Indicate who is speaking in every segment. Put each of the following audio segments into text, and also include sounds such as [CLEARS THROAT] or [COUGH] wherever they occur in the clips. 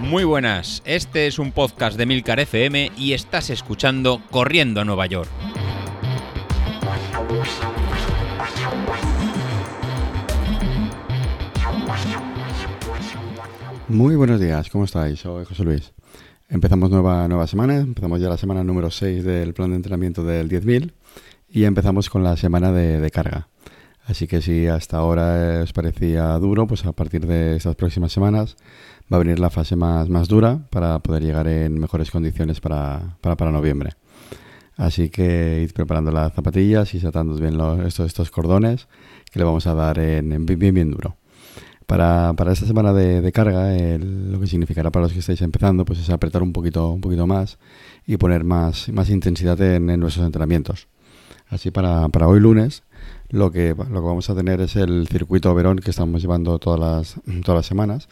Speaker 1: Muy buenas, este es un podcast de Milcar FM y estás escuchando Corriendo a Nueva York.
Speaker 2: Muy buenos días, ¿cómo estáis? Soy José Luis. Empezamos nueva, nueva semana, empezamos ya la semana número 6 del plan de entrenamiento del 10.000 y empezamos con la semana de, de carga. Así que si hasta ahora os parecía duro, pues a partir de estas próximas semanas va a venir la fase más, más dura para poder llegar en mejores condiciones para, para, noviembre. Así que id preparando las zapatillas y atando bien estos, estos cordones que le vamos a dar en, en bien, bien duro. Para, para, esta semana de, carga, lo que significará para los que estáis empezando, pues es apretar un poquito, un poquito más y poner más, más intensidad en, en nuestros entrenamientos. Así para, para hoy lunes lo que, lo que vamos a tener es el circuito Verón que estamos llevando todas las, [CLEARS THROAT] todas las semanas,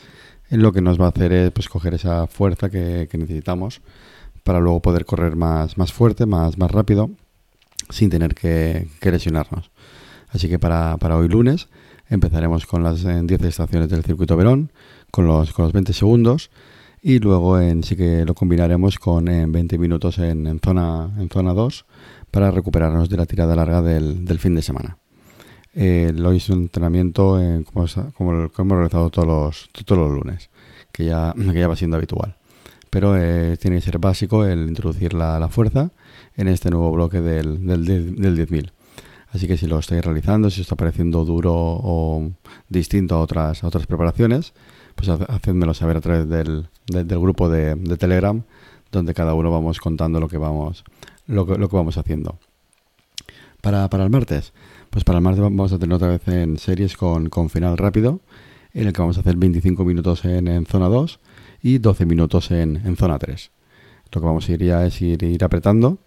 Speaker 2: lo que nos va a hacer es pues, coger esa fuerza que, que necesitamos para luego poder correr más, más fuerte, más, más rápido, sin tener que, que lesionarnos. Así que para, para, hoy lunes empezaremos con las 10 estaciones del circuito Verón, con los, con los 20 segundos, y luego en, sí que lo combinaremos con en 20 minutos en, en, zona, en zona 2 para recuperarnos de la tirada larga del, del fin de semana. Eh, lo hice un entrenamiento eh, como, como, como, hemos realizado todos los, todos los lunes, que ya, [LAUGHS] que ya va siendo habitual. Pero eh, tiene que ser básico el introducir la, la, fuerza en este nuevo bloque del, del, del 10.000. Así que si lo estáis realizando, si os está pareciendo duro o distinto a otras, a otras preparaciones, pues hacedmelo saber a través del, del, grupo de, Telegram, donde cada uno vamos contando lo que vamos, lo que, lo que vamos haciendo. Para, para el martes, pues para el martes vamos a tener otra vez en series con, con final rápido, en el que vamos a hacer 25 minutos en, en zona 2 y 12 minutos en, en, zona 3. Lo que vamos a ir ya es ir, ir apretando,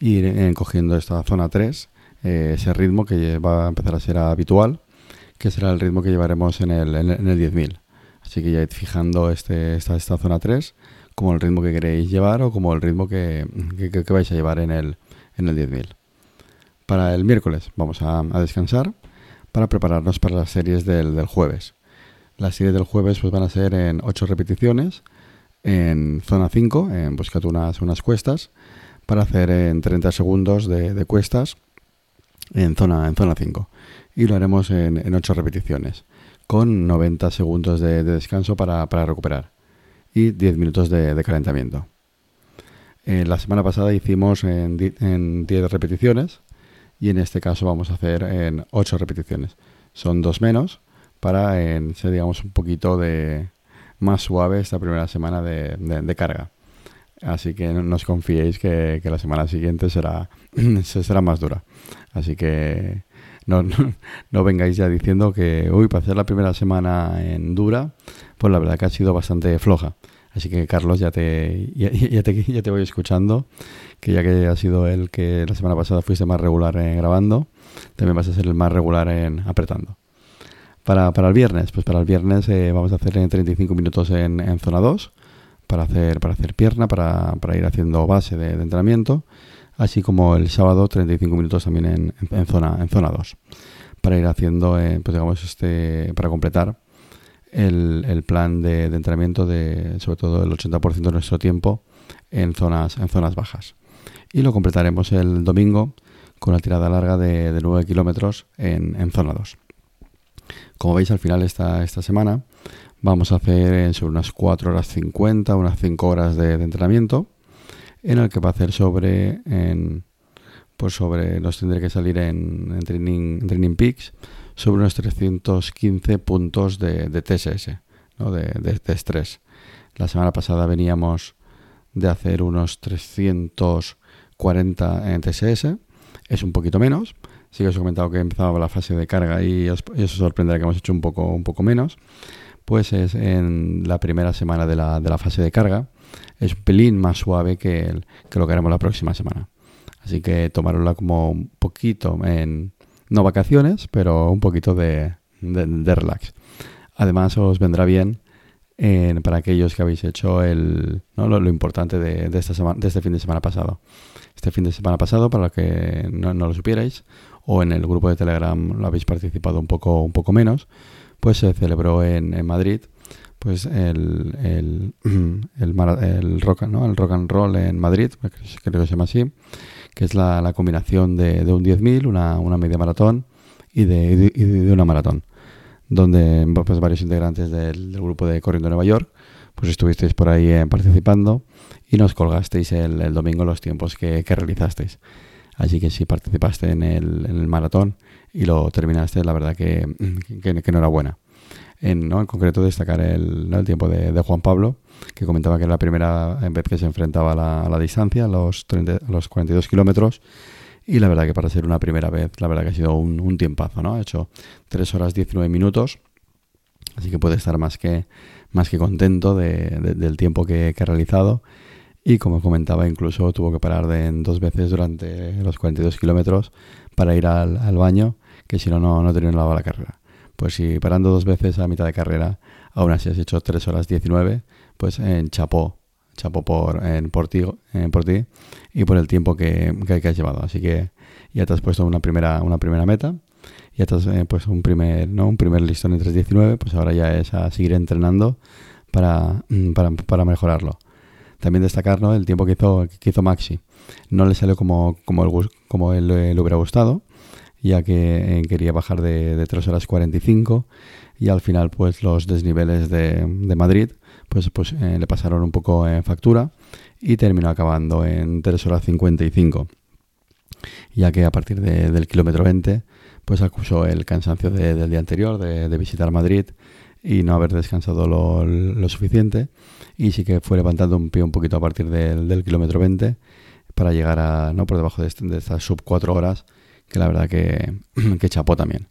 Speaker 2: ir en, cogiendo esta zona 3, eh, ese ritmo que va a empezar a ser habitual, que será el ritmo que llevaremos en el, en el 10.000. Así que ya id fijando este, esta, esta zona 3 como el ritmo que queréis llevar o como el ritmo que, que, vais a llevar en el, en el 10.000 para el miércoles vamos a, descansar para prepararnos para las series del, del, jueves. Las series del jueves pues van a ser en 8 repeticiones en zona 5, en buscad unas, unas cuestas, para hacer en 30 segundos de, de cuestas en zona, en zona 5. Y lo haremos en, en 8 repeticiones, con 90 segundos de, de descanso para, para, recuperar y 10 minutos de, calentamiento. Eh, la semana pasada hicimos en, en 10 repeticiones y en este caso vamos a hacer en 8 repeticiones. Son dos menos para en, ser digamos un poquito de más suave esta primera semana de, de, de carga. Así que no, os confiéis que, que, la semana siguiente será, [CLEARS THROAT] será más dura. Así que no, no, no, vengáis ya diciendo que, uy, para hacer la primera semana en dura, pues la verdad que ha sido bastante floja. Así que Carlos, ya te, ya, te, ya te voy escuchando, que ya que ha sido el que la semana pasada fuiste más regular en grabando, también vas a ser el más regular en apretando. Para, para el viernes, pues para el viernes eh, vamos a hacer 35 minutos en, en, zona 2 para hacer, para hacer pierna, para, para ir haciendo base de, de, entrenamiento, así como el sábado 35 minutos también en, zona, en zona 2 para ir haciendo, eh, pues digamos, este, para completar el, plan de, entrenamiento de sobre todo el 80% de nuestro tiempo en zonas, en zonas bajas. Y lo completaremos el domingo con la tirada larga de, de 9 kilómetros en, zona 2. Como veis al final esta, esta semana vamos a hacer sobre unas 4 horas 50, unas 5 horas de entrenamiento en el que va a hacer sobre pues sobre nos tendré que salir en, en training, peaks sobre unos 315 puntos de, de TSS, ¿no? de, de, de, estrés. La semana pasada veníamos de hacer unos 340 en TSS, es un poquito menos. Sí que os he comentado que empezaba la fase de carga y os, y os sorprenderá que hemos hecho un poco, un poco menos. Pues es en la primera semana de la, de la fase de carga. Es un pelín más suave que, el, que lo que haremos la próxima semana. Así que tomarla como un poquito en, no vacaciones, pero un poquito de, relax. Además, os vendrá bien eh, para aquellos que habéis hecho el, ¿no? lo, importante de, esta semana, de este fin de semana pasado. Este fin de semana pasado, para los que no, no, lo supierais, o en el grupo de Telegram lo habéis participado un poco, un poco menos, pues se celebró en, Madrid pues el, el, [CLEARS THROAT] el, rock, ¿no? el rock and roll en Madrid, creo que se llama así, que es la, combinación de, un 10.000, una, una media maratón y de, de, una maratón, donde pues, varios integrantes del, grupo de Corriendo Nueva York pues estuvisteis por ahí eh, participando y nos colgasteis el, domingo los tiempos que, realizasteis. Así que si participaste en el, en el, maratón y lo terminaste, la verdad que, [CLEARS THROAT] que, que enhorabuena. En, ¿no? en concreto destacar el, el tiempo de, Juan Pablo, que comentaba que era la primera vez que se enfrentaba a la, distancia, a los, 30, los 42 kilómetros, y la verdad que para ser una primera vez, la verdad que ha sido un, un tiempazo, ¿no? Ha hecho 3 horas 19 minutos, así que puede estar más que, más que contento del tiempo que, ha realizado. Y como comentaba, incluso tuvo que parar de, dos veces durante los 42 kilómetros para ir al, baño, que si no, no terminaba la carrera. Pues si parando dos veces a mitad de carrera, aún así has hecho 3 horas 19, pues en chapó, chapó por, en, por, ti, por ti y por el tiempo que, que, has llevado. Así que ya te has puesto una primera, una primera meta ya te has eh, pues un primer, ¿no? un primer listón en 3.19, pues ahora ya es a seguir entrenando para, mm, para, para mejorarlo. También destacar ¿no? el tiempo que hizo, que hizo Maxi. No le salió como, como, el, como él le hubiera gustado, ya que eh, quería bajar de, de 3 horas 45 y al final pues los desniveles de, de Madrid pues, pues eh, le pasaron un poco en factura y terminó acabando en 3 horas 55 ya que a partir del kilómetro 20 pues acusó el cansancio del día anterior, de, visitar Madrid y no haber descansado lo, suficiente. Y sí que fue levantando un pie un poquito a partir del, kilómetro 20 para llegar a, no por debajo de, de estas sub 4 horas, que la verdad que, [CLEARS THROAT] que chapó también.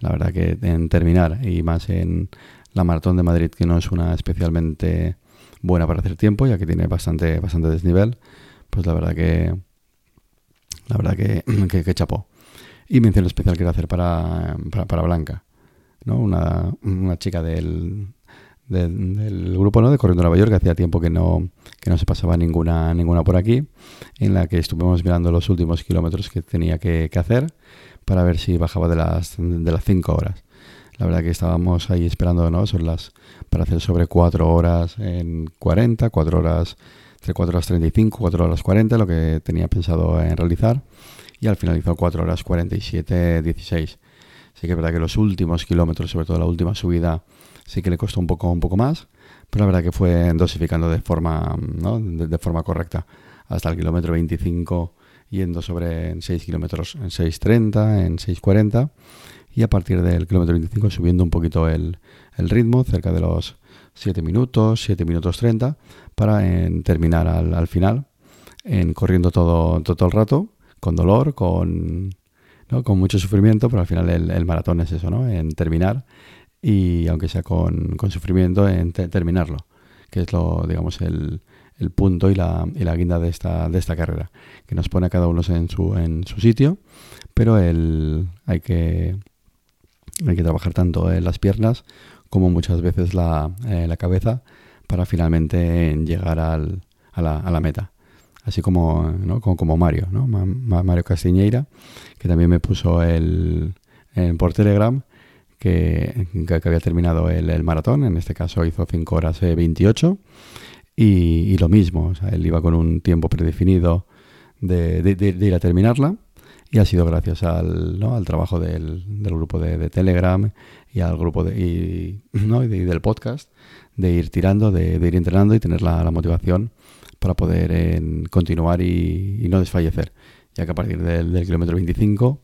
Speaker 2: La verdad que en terminar y más en la maratón de Madrid, que no es una especialmente buena para hacer tiempo, ya que tiene bastante, bastante desnivel, pues la verdad que la verdad que, [CLEARS THROAT] que, chapó. Y mención especial quiero hacer para, para, Blanca, ¿no? Una, una chica del, del, grupo ¿no? de Corriendo Nueva York que hacía tiempo que no, que no se pasaba ninguna, ninguna por aquí, en la que estuvimos mirando los últimos kilómetros que tenía que, hacer para ver si bajaba de las, de las 5 horas. La verdad que estábamos ahí esperando ¿no? Son las, para hacer sobre 4 horas en 40, 4 horas, entre 4 horas 35, 4 horas 40, lo que tenía pensado en realizar y al final hizo 4 horas 47, 16. Sí que es verdad que los últimos kilómetros, sobre todo la última subida, sí que le costó un poco, un poco más, pero la verdad que fue dosificando de forma, ¿no? de, forma correcta hasta el kilómetro 25 yendo sobre 6 kilómetros en 6.30, en 6.40 y a partir del kilómetro 25 subiendo un poquito el, ritmo, cerca de los 7 minutos, 7 minutos 30, para terminar al, al, final, en corriendo todo, todo el rato con dolor, con, con mucho sufrimiento, pero al final el, maratón es eso, ¿no? En terminar y aunque sea con, sufrimiento, en terminarlo, que es lo, digamos, el, el punto y la, y la, guinda de esta, de esta carrera, que nos pone a cada uno en su, en su sitio, pero el, hay, que, hay que trabajar tanto en las piernas como muchas veces la, eh, la cabeza para finalmente llegar al, a, la, a la meta así como, como, Mario, ¿no? Mario Castiñeira, que también me puso el, por Telegram que, había terminado el, maratón, en este caso hizo 5 horas 28 y, lo mismo, o sea, él iba con un tiempo predefinido de, de, ir a terminarla y ha sido gracias al, ¿no? al trabajo del, grupo de, Telegram y al grupo de, y, ¿no? y, del podcast de ir tirando, de, ir entrenando y tener la motivación para poder continuar y, no desfallecer. Ya que a partir del, kilómetro 25,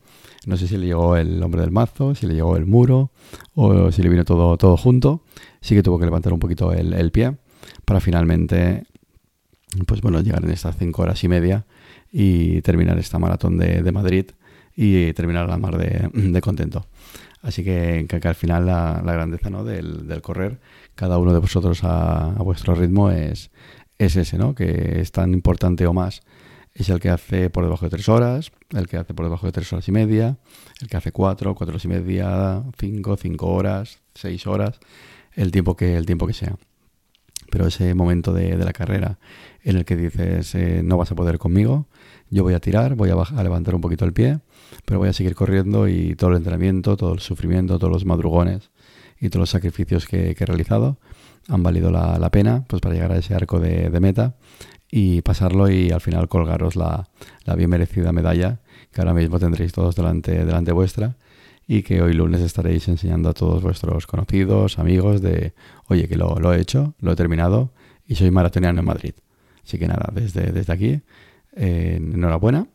Speaker 2: no sé si le llegó el hombre del mazo, si le llegó el muro o si le vino todo, todo junto, sí que tuvo que levantar un poquito el, pie para finalmente pues bueno, llegar en estas 5 horas y media y terminar esta maratón de, Madrid y terminar la mar de, contento. Así que, que, al final la, grandeza ¿no? del, correr, cada uno de vosotros a, vuestro ritmo es, es ese, ¿no? Que es tan importante o más. Es el que hace por debajo de tres horas, el que hace por debajo de tres horas y media, el que hace cuatro, cuatro horas y media, cinco, cinco horas, seis horas, el tiempo que, el tiempo que sea. Pero ese momento de, la carrera en el que dices, eh, no vas a poder conmigo, yo voy a tirar, voy a, a levantar un poquito el pie, pero voy a seguir corriendo y todo el entrenamiento, todo el sufrimiento, todos los madrugones y todos los sacrificios que, he realizado han valido la, pena pues para llegar a ese arco de, meta y pasarlo y al final colgaros la, bien merecida medalla que ahora mismo tendréis todos delante, delante vuestra y que hoy lunes estaréis enseñando a todos vuestros conocidos, amigos de, oye, que lo, lo he hecho, lo he terminado y soy maratoniano en Madrid. Así que nada, desde, desde aquí, eh, enhorabuena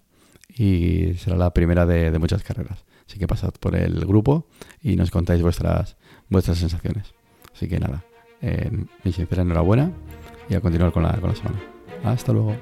Speaker 2: y será la primera de, muchas carreras. Así que pasad por el grupo y nos contáis vuestras, vuestras sensaciones. Así que nada, eh, mi sincera enhorabuena y a continuar con la, con la semana. Hasta luego.